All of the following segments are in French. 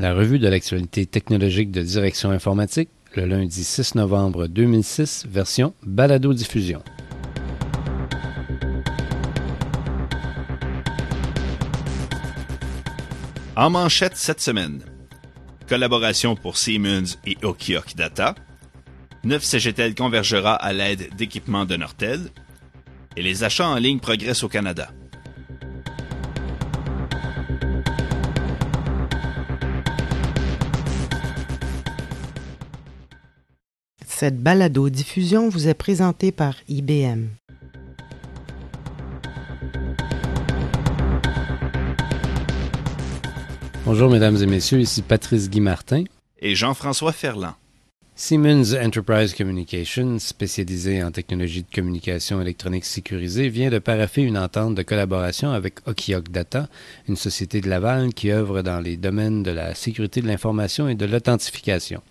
La revue de l'actualité technologique de Direction informatique, le lundi 6 novembre 2006, version balado-diffusion. En manchette cette semaine, collaboration pour Siemens et Okiok Data, 9 CGTEL convergera à l'aide d'équipements de Nortel, et les achats en ligne progressent au Canada. Cette balado-diffusion vous est présentée par IBM. Bonjour mesdames et messieurs, ici Patrice Guy Martin et Jean-François Ferland. Siemens Enterprise Communications, spécialisé en technologie de communication électronique sécurisée, vient de paraffer une entente de collaboration avec Okiok Data, une société de Laval qui œuvre dans les domaines de la sécurité de l'information et de l'authentification.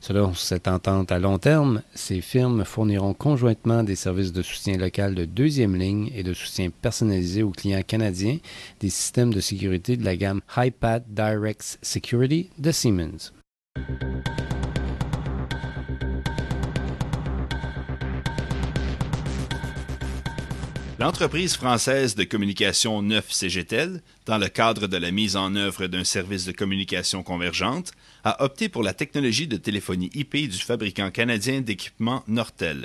Selon cette entente à long terme, ces firmes fourniront conjointement des services de soutien local de deuxième ligne et de soutien personnalisé aux clients canadiens des systèmes de sécurité de la gamme HiPad Direct Security de Siemens. L'entreprise française de communication 9 CGTEL, dans le cadre de la mise en œuvre d'un service de communication convergente, a opté pour la technologie de téléphonie IP du fabricant canadien d'équipements Nortel.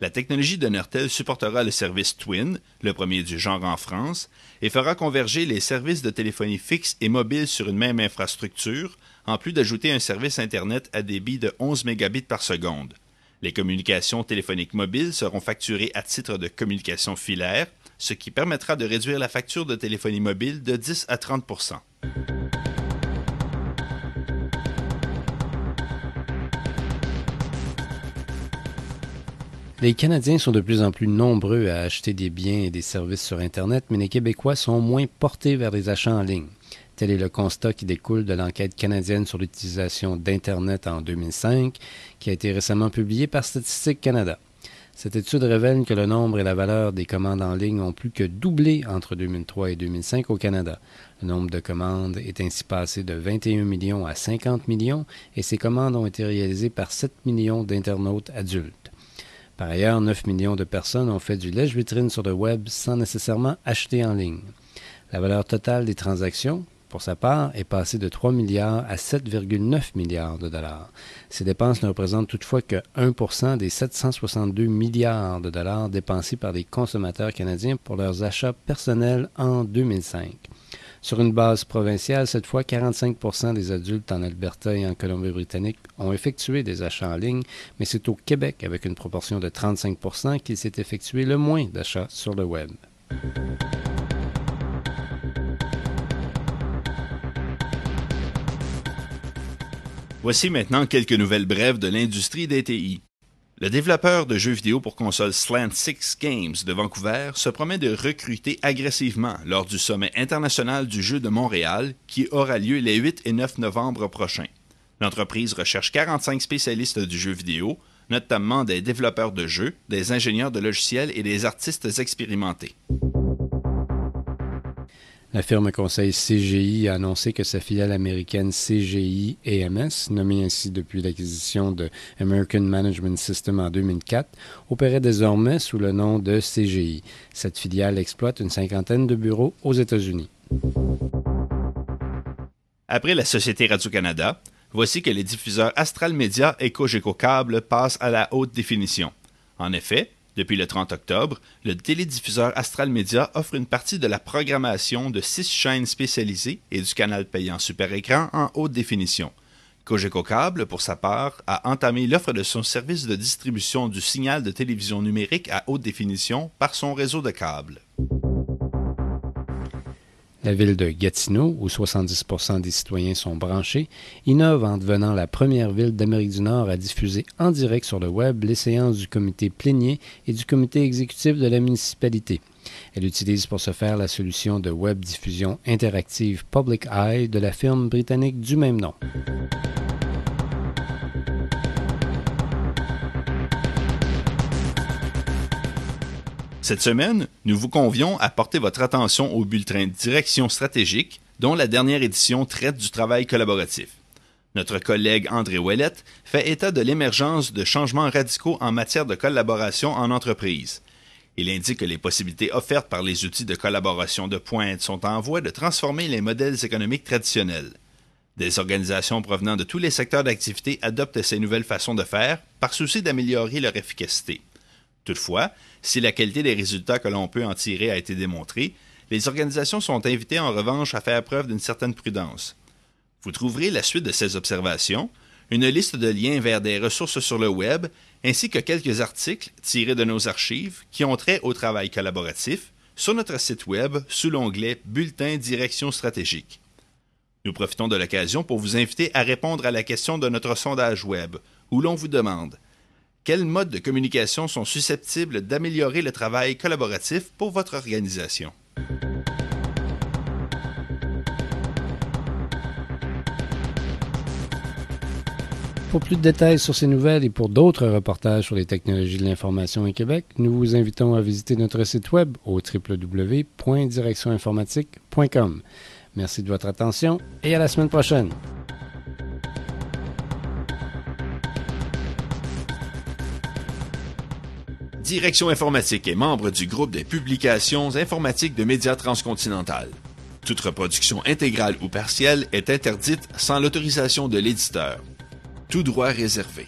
La technologie de Nortel supportera le service Twin, le premier du genre en France, et fera converger les services de téléphonie fixe et mobile sur une même infrastructure, en plus d'ajouter un service Internet à débit de 11 mégabits par seconde. Les communications téléphoniques mobiles seront facturées à titre de communication filaire, ce qui permettra de réduire la facture de téléphonie mobile de 10 à 30% Les Canadiens sont de plus en plus nombreux à acheter des biens et des services sur Internet, mais les Québécois sont moins portés vers les achats en ligne. Tel est le constat qui découle de l'enquête canadienne sur l'utilisation d'Internet en 2005, qui a été récemment publiée par Statistique Canada. Cette étude révèle que le nombre et la valeur des commandes en ligne ont plus que doublé entre 2003 et 2005 au Canada. Le nombre de commandes est ainsi passé de 21 millions à 50 millions et ces commandes ont été réalisées par 7 millions d'internautes adultes. Par ailleurs, 9 millions de personnes ont fait du lèche-vitrine sur le web sans nécessairement acheter en ligne. La valeur totale des transactions, pour sa part, est passé de 3 milliards à 7,9 milliards de dollars. Ces dépenses ne représentent toutefois que 1% des 762 milliards de dollars dépensés par les consommateurs canadiens pour leurs achats personnels en 2005. Sur une base provinciale, cette fois, 45% des adultes en Alberta et en Colombie-Britannique ont effectué des achats en ligne, mais c'est au Québec, avec une proportion de 35% qu'il s'est effectué le moins d'achats sur le web. Voici maintenant quelques nouvelles brèves de l'industrie des TI. Le développeur de jeux vidéo pour console Slant Six Games de Vancouver se promet de recruter agressivement lors du sommet international du jeu de Montréal qui aura lieu les 8 et 9 novembre prochains. L'entreprise recherche 45 spécialistes du jeu vidéo, notamment des développeurs de jeux, des ingénieurs de logiciels et des artistes expérimentés. La firme conseil CGI a annoncé que sa filiale américaine CGI AMS, nommée ainsi depuis l'acquisition de American Management System en 2004, opérait désormais sous le nom de CGI. Cette filiale exploite une cinquantaine de bureaux aux États-Unis. Après la Société Radio-Canada, voici que les diffuseurs Astral Media et Cogeco Cable passent à la haute définition. En effet, depuis le 30 octobre, le télédiffuseur Astral Media offre une partie de la programmation de six chaînes spécialisées et du canal payant super écran en haute définition. Cogeco Cable, pour sa part, a entamé l'offre de son service de distribution du signal de télévision numérique à haute définition par son réseau de câbles. La ville de Gatineau, où 70% des citoyens sont branchés, innove en devenant la première ville d'Amérique du Nord à diffuser en direct sur le web les séances du comité plénier et du comité exécutif de la municipalité. Elle utilise pour ce faire la solution de web diffusion interactive Public Eye de la firme britannique du même nom. Cette semaine, nous vous convions à porter votre attention au bulletin Direction stratégique dont la dernière édition traite du travail collaboratif. Notre collègue André Ouellette fait état de l'émergence de changements radicaux en matière de collaboration en entreprise. Il indique que les possibilités offertes par les outils de collaboration de pointe sont en voie de transformer les modèles économiques traditionnels. Des organisations provenant de tous les secteurs d'activité adoptent ces nouvelles façons de faire par souci d'améliorer leur efficacité. Toutefois, si la qualité des résultats que l'on peut en tirer a été démontrée, les organisations sont invitées en revanche à faire preuve d'une certaine prudence. Vous trouverez la suite de ces observations, une liste de liens vers des ressources sur le web, ainsi que quelques articles tirés de nos archives qui ont trait au travail collaboratif sur notre site web sous l'onglet Bulletin Direction stratégique. Nous profitons de l'occasion pour vous inviter à répondre à la question de notre sondage web, où l'on vous demande quels modes de communication sont susceptibles d'améliorer le travail collaboratif pour votre organisation? Pour plus de détails sur ces nouvelles et pour d'autres reportages sur les technologies de l'information au Québec, nous vous invitons à visiter notre site web au www.directioninformatique.com. Merci de votre attention et à la semaine prochaine. Direction informatique est membre du groupe des publications informatiques de médias transcontinental. Toute reproduction intégrale ou partielle est interdite sans l'autorisation de l'éditeur. Tout droit réservé.